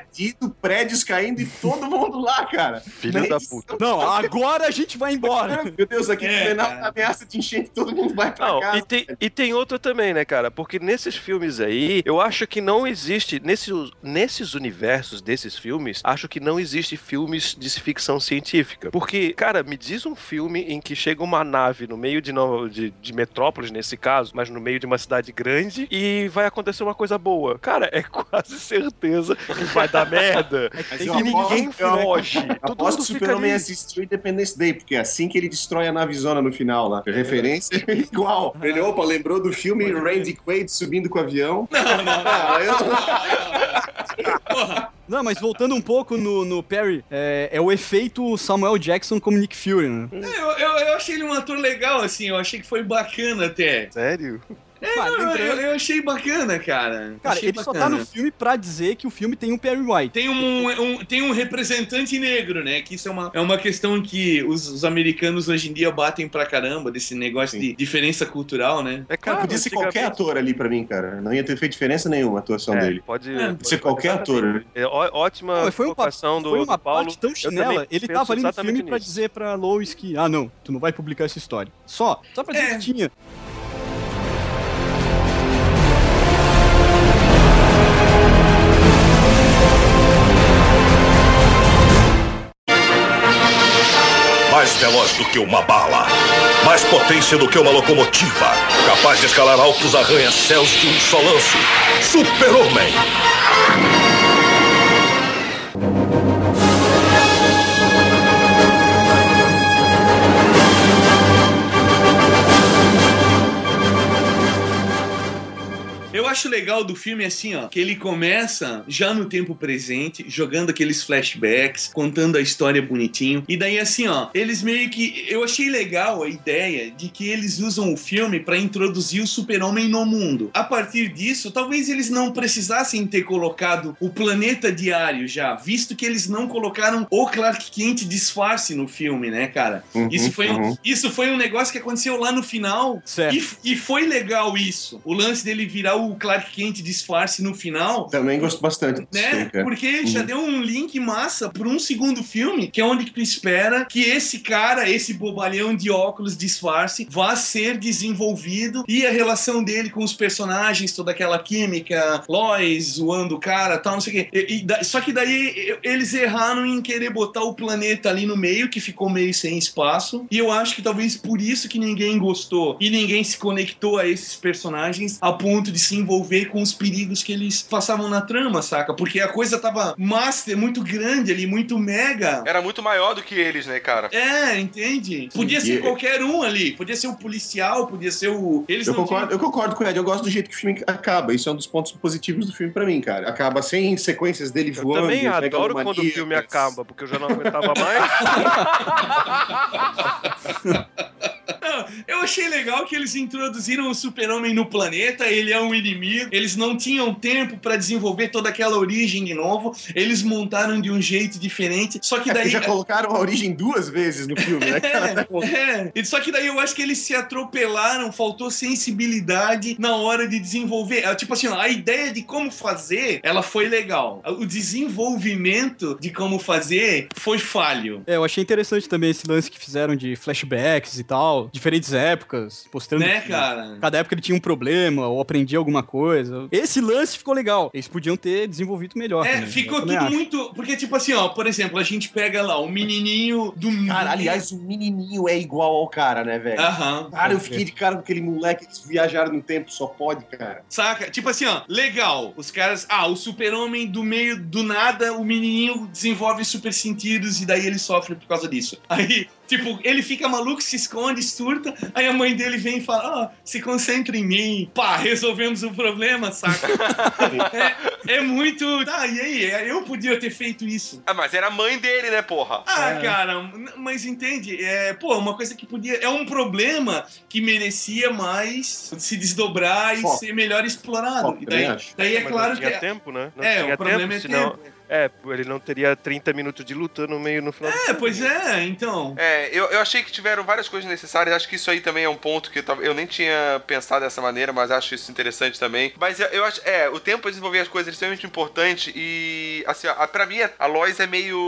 prédios caindo e todo mundo lá, cara. Filho Não da puta. Não, agora a gente vai embora. (laughs) Meu Deus, aqui É, cara. tá ameaça de enchente, todo mundo vai pra Não, casa. e tem, e tem outra também, né, cara? Porque nesses filmes aí, eu acho que não existe. Nesses, nesses universos desses filmes, acho que não existe filmes de ficção científica. Porque, cara, me diz um filme em que chega uma nave no meio de, Nova, de, de Metrópolis, nesse caso, mas no meio de uma cidade grande, e vai acontecer uma coisa boa. Cara, é (laughs) quase certeza que vai dar merda. E que ninguém eu foge. Todo Aposto mundo que o Super-Homem assistiu Independence Day, porque é assim que ele destrói a navezona no final lá. A referência é (laughs) igual. Ele, opa, lembrou do filme Randy Quaid subindo com o avião? Não, não, não. Eu... Não, mas voltando um pouco no, no Perry, é, é o efeito Samuel Jackson como Nick Fury, né? Eu, eu, eu achei ele um ator legal, assim, eu achei que foi bacana até. Sério? Mas, Eu, lembrando- eu- eu achei bacana, cara. Cara, Achei ele só tá bacana. no filme pra dizer que o filme tem um Perry White. Tem um, um- tem um representante negro, né? Que isso é uma, é uma questão que os, os americanos hoje em dia batem pra caramba, desse negócio de diferença cultural, né? É Cara, podia ser qualquer ator ali pra mim, cara. Não ia ter feito diferença nenhuma a atuação É, dele. Pode, É, pode ser qualquer ator. É, ó- ótima Não, mas foi, um, do, foi uma do Paulo. parte tão chinela. Ele tava ali no filme pra nisso. dizer pra Lois que, ah, não, tu não vai publicar essa história. Só. Só pra dizer É. que tinha. Veloz do que uma bala. Mais potência do que uma locomotiva. Capaz de escalar altos arranha-céus de um só lance. Super-Homem. Acho legal do filme assim, ó, que ele começa já no tempo presente, jogando aqueles flashbacks, contando a história bonitinho. E daí assim, ó, eles meio que eu achei legal a ideia de que eles usam o filme pra introduzir o Super-Homem no mundo. A partir disso, talvez eles não precisassem ter colocado o planeta diário já, visto que eles não colocaram o Clark Kent disfarce no filme, né, cara? Uhum, Isso foi um, uhum. isso foi um negócio que aconteceu lá no final Certo. e, e foi legal isso. O lance dele virar o Clark Kent disfarce no final. Também gosto bastante Né? cara. Porque já Uhum. deu um link massa pra um segundo filme, que é onde tu espera que esse cara, esse bobalhão de óculos disfarce, vá ser desenvolvido e a relação dele com os personagens, toda aquela química, Lois zoando o cara, tal, não sei o quê. E- e só que daí eles erraram em querer botar o planeta ali no meio, que ficou meio sem espaço. E eu acho que talvez por isso que ninguém gostou e ninguém se conectou a esses personagens a ponto de se envolver com os perigos que eles passavam na trama, saca? Porque a coisa tava master, muito grande ali, muito mega. Era muito maior do que eles, né, cara? É, entende? Podia Sim, ser e- qualquer um ali. Podia ser o policial, podia ser o. Eles Eu não concordo, tinham- eu concordo com o Ed, eu gosto do jeito que o filme acaba. Isso é um dos pontos positivos do filme pra mim, cara. Acaba sem sequências dele Eu voando. também adoro quando o filme acaba, porque eu já não aguentava mais. (laughs) (laughs) Eu achei legal que eles introduziram o super-homem no planeta, ele é um inimigo, eles não tinham tempo pra desenvolver toda aquela origem de novo, eles montaram de um jeito diferente, só que É, daí... porque já colocaram a origem duas vezes no filme, né? (laughs) É, é. Só que daí eu acho que eles se atropelaram, faltou sensibilidade na hora de desenvolver. É, Tipo assim, ó, a ideia de como fazer, ela foi legal. O desenvolvimento de como fazer foi falho. É, eu achei interessante também esse lance que fizeram de flashbacks e tal, diferentes épocas, mostrando Né, que cara? cada época ele tinha um problema ou aprendia alguma coisa. Esse lance ficou legal. Eles podiam ter desenvolvido melhor. É, também, ficou tudo acho. muito. Porque, tipo assim, ó, por exemplo, a gente pega lá o menininho do. Cara, aliás, o menininho é igual ao cara, né, velho? Aham. Cara, eu fiquei de cara com aquele moleque, eles viajaram no tempo, só pode, cara. Saca? Tipo assim, ó, legal. Os caras. Ah, o super-homem do meio do nada, o menininho desenvolve super sentidos e daí ele sofre por causa disso. Aí, tipo, ele fica maluco, se esconde, surta. Aí a mãe dele vem e fala: Ah, se concentra em mim. Pá, resolvemos o problema, saca? (laughs) é, é muito. Tá, e aí? Eu podia ter feito isso. Ah, mas era a mãe dele, né, porra? Ah, É. cara, mas entende? É, pô, uma coisa que podia. É um problema que merecia mais se desdobrar e Foco. ser melhor explorado. Foco, e daí, daí é Mas claro não que. tinha é- tempo, né? Não É, tinha o problema é senão- tempo. É, ele não teria 30 minutos de luta no meio no final. do É, pois é, então. É, eu, eu achei que tiveram várias coisas necessárias. Acho que isso aí também é um ponto que eu, eu nem tinha pensado dessa maneira, mas acho isso interessante também. Mas eu, eu acho, é, o tempo pra desenvolver as coisas é extremamente importante e, assim, ó, pra mim, a Lois é meio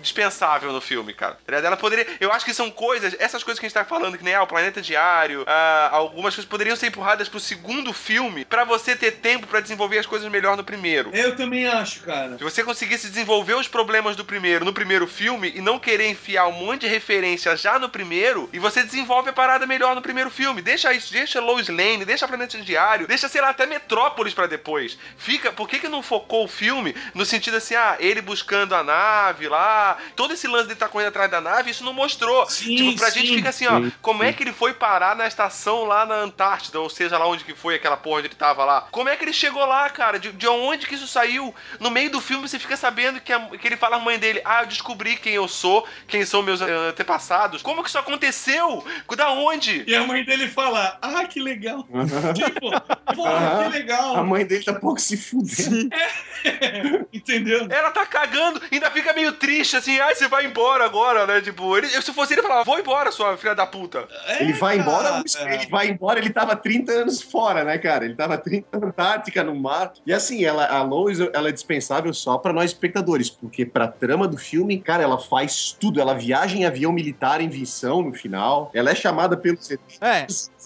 dispensável no filme, cara. Tá? Ela poderia. Eu acho que são coisas, essas coisas que a gente tá falando, que nem ah, o Planeta Diário, ah, algumas coisas poderiam ser empurradas pro segundo filme pra você ter tempo pra desenvolver as coisas melhor no primeiro. Eu também acho, cara. Se você conseguisse desenvolver os problemas do primeiro no primeiro filme e não querer enfiar um monte de referência já no primeiro, e você desenvolve a parada melhor no primeiro filme. Deixa isso, deixa Lois Lane, deixa Planeta Diário, deixa, sei lá, até Metrópolis pra depois. Fica, por que que não focou o filme no sentido assim, ah, ele buscando a nave lá, todo esse lance de estar correndo atrás da nave, isso não mostrou. Sim, tipo, pra sim, gente fica assim, ó, sim, como é que ele foi parar na estação lá na Antártida, ou seja, lá onde que foi aquela porra onde ele tava lá? Como é que ele chegou lá, cara? De, de onde que isso saiu? No meio do filme você fica sabendo que, a- que ele fala à mãe dele, ah, eu descobri quem eu sou, quem são meus eh, antepassados. Como que isso aconteceu? Da onde? E a mãe dele fala: Ah, que legal. tipo, porra, Aham. que legal. A mãe dele tá pouco se fudendo. (laughs) Entendeu? Ela tá cagando, ainda fica meio triste, assim, ai, você vai embora agora, né? Tipo, ele, se fosse ele, falava, vou embora, sua filha da puta. É, Ele vai embora, cara. ele vai embora, ele tava 30 anos fora, né, cara? Ele tava 30 na Antártica, no mar. E assim, ela, a Lois, ela é dispensável só pra nós espectadores, porque pra trama do filme, cara, ela faz tudo. Ela viaja em avião militar em Visão no final. Ela é chamada pelos É,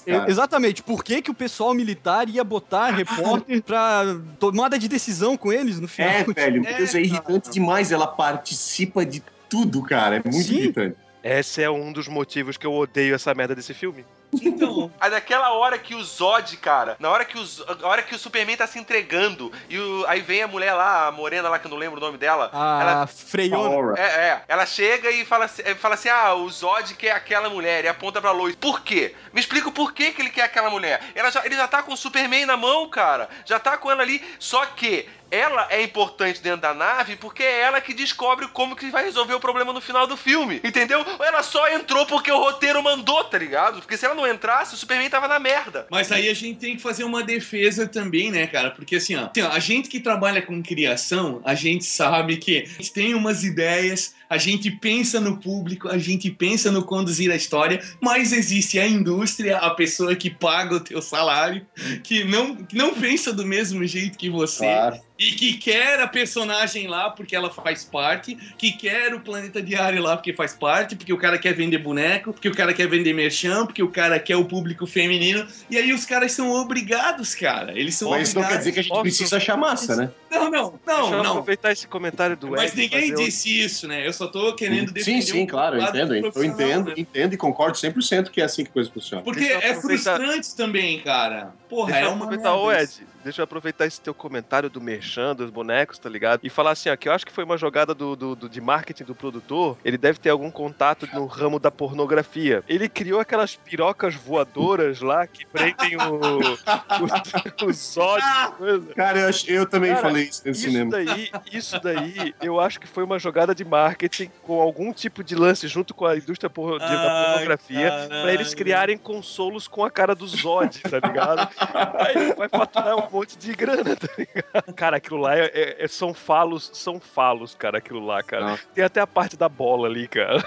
Cara. E- Exatamente. Por que, que o pessoal militar ia botar (laughs) repórter pra tomada de decisão com eles no final? É, velho, É, Deus, é irritante demais. Ela participa de tudo, cara. É muito Sim. irritante. Esse é um dos motivos que eu odeio essa merda desse filme. Então, (laughs) Aí naquela hora que o Zod, cara, na hora que o, Z- a hora que o Superman tá se entregando, e o- aí vem a mulher lá, a morena lá, que eu não lembro o nome dela. A ela, Freiona. Aura. é, é, ela chega e fala, assim- fala assim: ah, o Zod quer aquela mulher, e aponta pra Lois. Por quê? Me explica o porquê que ele quer aquela mulher. Ela já, ele já tá com o Superman na mão, cara. Já tá com ela ali. Só que ela é importante dentro da nave porque é ela que descobre como que vai resolver o problema no final do filme. Entendeu? Ela só entrou porque o roteiro mandou, tá ligado? Porque se ela não entrasse, o Superman tava na merda. Mas aí a gente tem que fazer uma defesa também, né, cara? Porque assim, ó, assim, ó, a gente que trabalha com criação, a gente sabe que a gente tem umas ideias, a gente pensa no público, a gente pensa no conduzir a história, mas existe a indústria, a pessoa que paga o teu salário, que não, que não pensa do mesmo jeito que você. Claro. E que quer a personagem lá porque ela faz parte, que quer o Planeta Diário lá porque faz parte, porque o cara quer vender boneco, porque o cara quer vender merchan, porque o cara quer o público feminino. E aí os caras são obrigados, cara. Eles são Mas isso não quer obrigados. dizer que a gente Posso- precisa achar massa, né? Não, não, Deixa eu não, não. aproveitar esse comentário do Mas Ed ninguém disse isso, né? Eu só tô querendo defender Sim, sim, claro, eu lado entendo. Eu entendo, né? entendo e concordo 100% que é assim que a coisa funciona. Porque é frustrante também, cara. Porra, Deixa é eu uma aproveitar, ô merda Ed, deixa eu aproveitar esse teu comentário do Merchan, dos bonecos, tá ligado? E falar assim, ó, que eu acho que foi uma jogada do, do- do- de marketing do produtor. Ele deve ter algum contato no ramo da pornografia. Ele criou aquelas pirocas voadoras lá que prendem o, o- (laughs) os olhos. coisa. Cara, eu, eu também Cara, falei isso no Isso cinema. daí, isso daí, eu acho que foi uma jogada de marketing com algum tipo de lance junto com a indústria porno- de- da pornografia caralho. pra eles criarem consolos com a cara do Zod, tá ligado? (laughs) Aí vai faturar um monte de grana, tá ligado? Cara, aquilo lá é, é- é- são falos, são falos, cara, aquilo lá, cara. Não. Tem até a parte da bola ali, cara.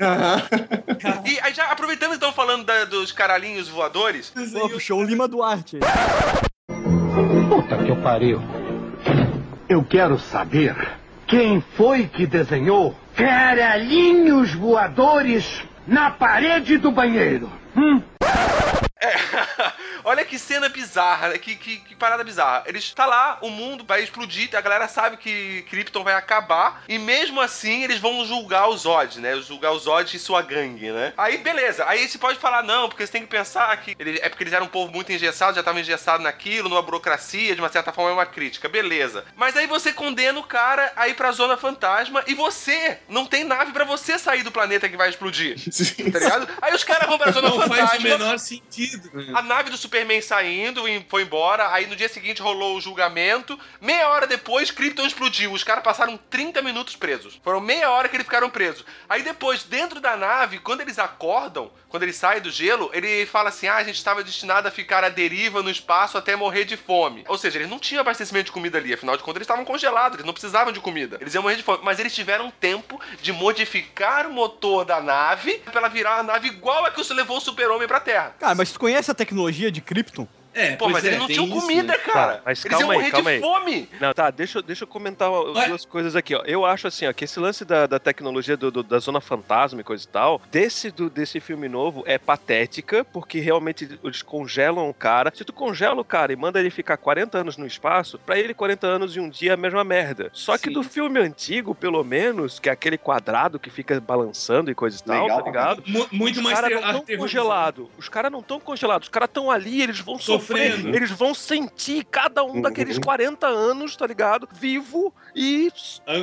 Aham. E aí, já aproveitando então falando da- dos caralhinhos voadores, Pô, puxou o Lima Duarte. Puta que eu pariu. Eu quero saber quem foi que desenhou caralhinhos voadores na parede do banheiro. Hum? (laughs) Olha que cena bizarra, né? que, que, que parada bizarra. Eles tá lá, o mundo vai explodir, a galera sabe que Krypton vai acabar, e mesmo assim eles vão julgar os Zod, né? Julgar os Zod e sua gangue, né? Aí beleza, aí você pode falar, não, porque você tem que pensar que ele- é porque eles eram um povo muito engessado, já estavam engessados naquilo, numa burocracia, de uma certa forma é uma crítica, beleza. Mas aí você condena o cara a ir pra Zona Fantasma e você não tem nave pra você sair do planeta que vai explodir. (laughs) Sim. Tá ligado? Aí os caras vão pra Zona Não faz o Fantasma. menor sentido. A nave do Superman saindo e foi embora. Aí no dia seguinte rolou o julgamento. Meia hora depois, Krypton explodiu. Os caras passaram 30 minutos presos. Foram meia hora que eles ficaram presos. Aí depois, dentro da nave, quando eles acordam, quando eles saem do gelo, ele fala assim: ah, a gente estava destinado a ficar à deriva no espaço até morrer de fome. Ou seja, eles não tinham abastecimento de comida ali. Afinal de contas, eles estavam congelados, eles não precisavam de comida. Eles iam morrer de fome. Mas eles tiveram tempo de modificar o motor da nave pra ela virar uma nave igual a que levou o Super-Homem pra Terra. Cara, mas conhece a tecnologia de Krypton? É, Pô, mas é, eles não tinham isso, comida, né? cara. Tá, mas eles iam calma aí, morrer calma de aí. fome. Não, tá, deixa, eu- deixa eu comentar Ué? duas coisas aqui, ó. Eu acho assim, ó, que esse lance da, da tecnologia do- do- da Zona Fantasma e coisa e tal, desse, do, desse filme novo é patética, porque realmente eles congelam o cara. Se tu congela o cara e manda ele ficar 40 anos no espaço, pra ele 40 anos e um dia é a mesma merda. Só que Sim. do filme antigo, pelo menos, que é aquele quadrado que fica balançando e coisa e tal, Legal tá ligado? Mu- Muito Os mais caras ter- não estão aterrorizante. congelados. Os caras não estão congelados. Os caras estão ali, eles vão sofrer. Sofrendo. Eles vão sentir cada um Uhum. daqueles 40 anos, tá ligado? Vivo e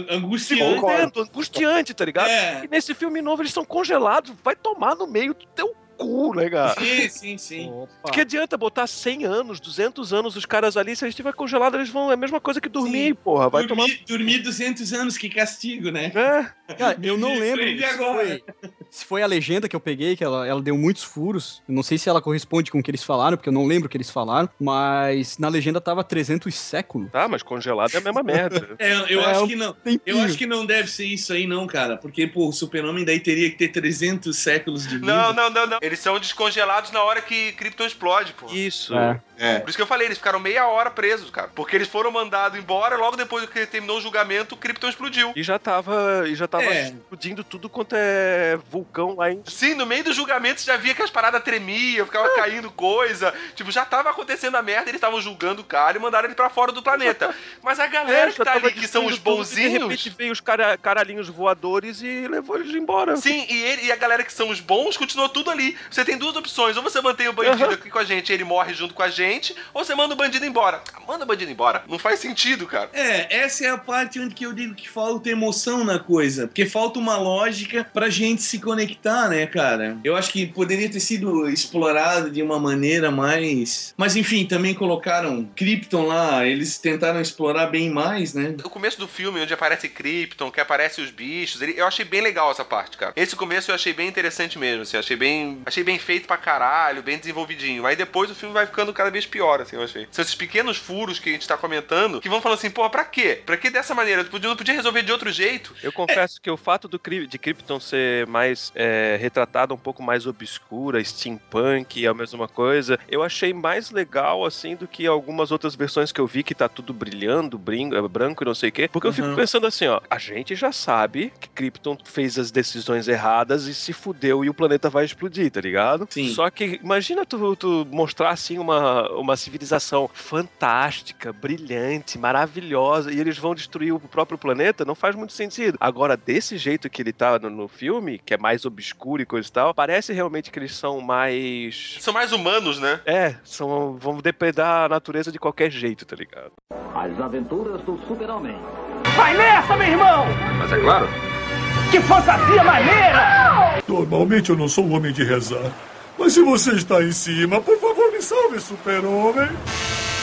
Angustiante. angustiante, tá ligado? É. E nesse filme novo eles são congelados. Vai tomar no meio do teu cu, né, cara? Sim, sim, sim. Opa. Que adianta botar 100 anos, 200 anos os caras ali, se a gente estiver congelado, eles vão. É a mesma coisa que dormir, Sim. porra. Vai tomar. dormir, dormir 200 anos, que castigo, né? É, Cara, eu não lembro se agora. foi, se foi a legenda que eu peguei, que ela, ela deu muitos furos. Eu não sei se ela corresponde com o que eles falaram, porque eu não lembro o que eles falaram, mas na legenda tava 300 séculos. tá, mas congelado é a mesma merda. (laughs) É, eu É, acho um que não. Tempinho. Eu acho que não deve ser isso aí, não, cara. Porque, pô, o super-homem daí teria que ter 300 séculos de vida. Não, não, não, não. Eles são descongelados na hora que Krypton explode, pô. Isso. É. É. Por isso que eu falei, eles ficaram meia hora presos, cara. Porque eles foram mandados embora, logo depois que terminou o julgamento, o Krypton explodiu. E já tava, e já tava É. explodindo tudo quanto é vulcão lá em Sim, no meio do julgamento você já via que as paradas tremiam, ficava caindo coisa. Tipo, já tava acontecendo a merda, eles estavam julgando o cara e mandaram ele pra fora do planeta. (laughs) Mas a galera É, que tá ali, que são os e De repente bonzinhos. veio os cara, caralhinhos voadores e levou eles embora. Sim, e, ele, e a galera que são os bons continuou tudo ali. Você tem duas opções. Ou você mantém o bandido Aham. aqui com a gente e ele morre junto com a gente, ou você manda o bandido embora. Ah, Manda o bandido embora. Não faz sentido, cara. É, essa é a parte onde que eu digo que falta emoção na coisa. Porque falta uma lógica pra gente se conectar, né, cara? Eu acho que poderia ter sido explorado de uma maneira mais. Mas enfim, também colocaram Krypton lá, eles tentaram explorar bem mais, né? O começo do filme, onde aparece Krypton, que aparece os bichos, ele- eu achei bem legal essa parte, cara. Esse começo eu achei bem interessante mesmo, assim, achei bem, achei bem feito pra caralho, bem desenvolvidinho. Aí depois o filme vai ficando cada vez pior, assim, eu achei. São esses pequenos furos que a gente tá comentando, que vão falando assim, porra, pra quê? Pra que dessa maneira? Tu podia- não podia resolver de outro jeito? Eu confesso que o fato do, Cri- de Krypton ser mais é, retratado um pouco mais obscura, steampunk, a mesma coisa, eu achei mais legal assim do que algumas outras versões que eu vi que tá tudo brilhando, brin- eh, branco e não sei o quê. Porque eu fico Uhum. pensando assim, ó, a gente já sabe que Krypton fez as decisões erradas e se fudeu e o planeta vai explodir, tá tá ligado? Sim. Só que imagina tu, tu mostrar assim uma, uma civilização fantástica, brilhante, maravilhosa, e eles vão destruir o próprio planeta, não faz muito sentido. Agora, desse jeito que ele tá no, no filme, que é mais obscuro e coisa e tal, parece realmente que eles são mais. São mais humanos, né? É, são, vão depredar a natureza de qualquer jeito, tá ligado? As aventuras do Super-Homem. Vai nessa, meu irmão! Mas é claro. Que fantasia maneira! Normalmente eu não sou um homem de rezar. Mas se você está em cima, por favor, me salve, super-homem.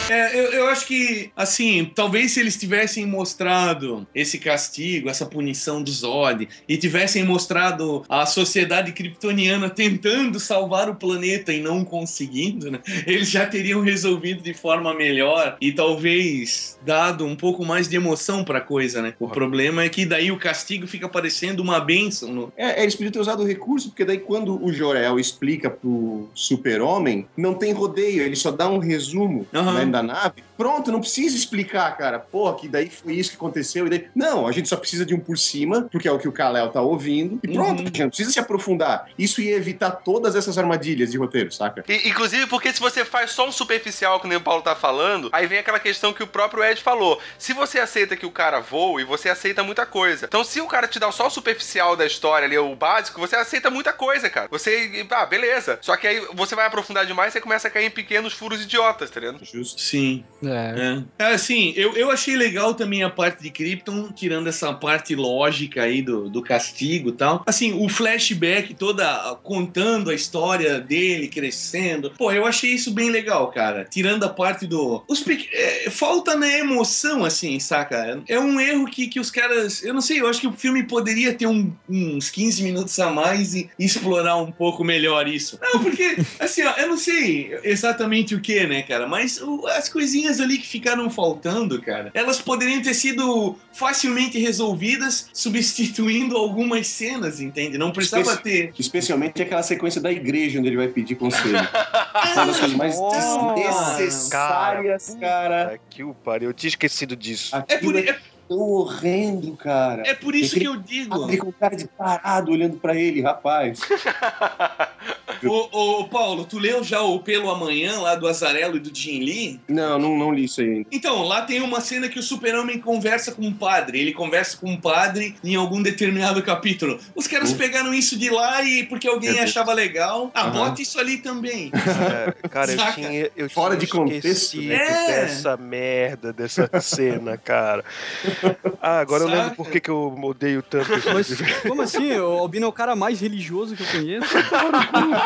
É, eu, eu acho que, assim, talvez se eles tivessem mostrado esse castigo, essa punição do Zod, e tivessem mostrado a sociedade kryptoniana tentando salvar o planeta e não conseguindo, né? Eles já teriam resolvido de forma melhor e talvez dado um pouco mais de emoção pra coisa, né? O problema é que daí o castigo fica parecendo uma bênção. No... É, eles podiam ter usado o recurso, porque daí quando o Jorel explica pro super-homem, não tem rodeio, ele só dá um resumo Aham. né, da nave. Pronto, não precisa explicar, cara. Pô, que daí foi isso que aconteceu. E daí... Não, a gente só precisa de um por cima, porque é o que o Kalel tá ouvindo. E pronto, Uhum. a gente não precisa se aprofundar. Isso ia evitar todas essas armadilhas de roteiro, saca? E, inclusive, porque se você faz só um superficial, que nem o Paulo tá falando, aí vem aquela questão que o próprio Ed falou. Se você aceita que o cara voa, você aceita muita coisa. Então, se o cara te dá só o superficial da história ali, o básico, você aceita muita coisa, cara. Você. Ah, beleza. Só que aí você vai aprofundar demais e começa a cair em pequenos furos idiotas, tá ligado? Justo. Sim. É. É, assim, eu, eu achei legal também a parte de Krypton, tirando essa parte lógica aí do, do castigo e tal. Assim, o flashback toda contando a história dele crescendo. Pô, eu achei isso bem legal, cara. Tirando a parte do. Os pequ- é, falta na emoção, assim, saca? É um erro que, que os caras. Eu não sei, eu acho que o filme poderia ter um- uns 15 minutos a mais e explorar um pouco melhor isso. Não, porque, assim, ó, eu não sei exatamente o que, né, cara? Mas o- as coisinhas ali que ficaram faltando, cara, elas poderiam ter sido facilmente resolvidas substituindo algumas cenas, entende? Não precisava ter. Especialmente aquela sequência da igreja onde ele vai pedir conselho. (laughs) Uma das coisas mais desnecessárias, cara. Puta que o pariu, eu tinha esquecido disso. É por, Aquilo é, tão horrendo, cara. é por isso que eu digo. Ele com cara de parado olhando pra ele, rapaz. (laughs) Ô, ô, Paulo, tu leu já o Pelo Amanhã lá do Azarelo e do Jim Lee? Não, não, não li isso aí ainda. Então, lá tem uma cena que o super-homem conversa com um padre. Ele conversa com um padre em algum determinado capítulo. Os caras Hum. pegaram isso de lá e porque alguém achava legal. Ah, Aham. bota isso ali também. (laughs) É, cara, eu Saca? tinha, eu Fora tinha de contexto, né? É. dessa merda, dessa cena, cara. Ah, agora eu lembro Saca? por que, que eu odeio tanto Mas como assim? O Albino é o cara mais religioso que eu conheço. (laughs)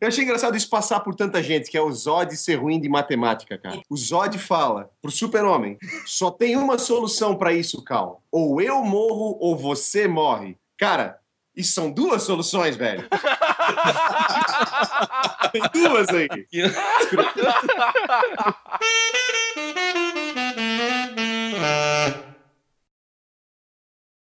Eu achei engraçado isso passar por tanta gente, que é o Zod ser ruim de matemática, cara. O Zod fala pro super-homem, só tem uma solução pra isso, Cal. Ou eu morro ou você morre. Cara, isso são duas soluções, velho. (laughs) tem duas aí. (laughs)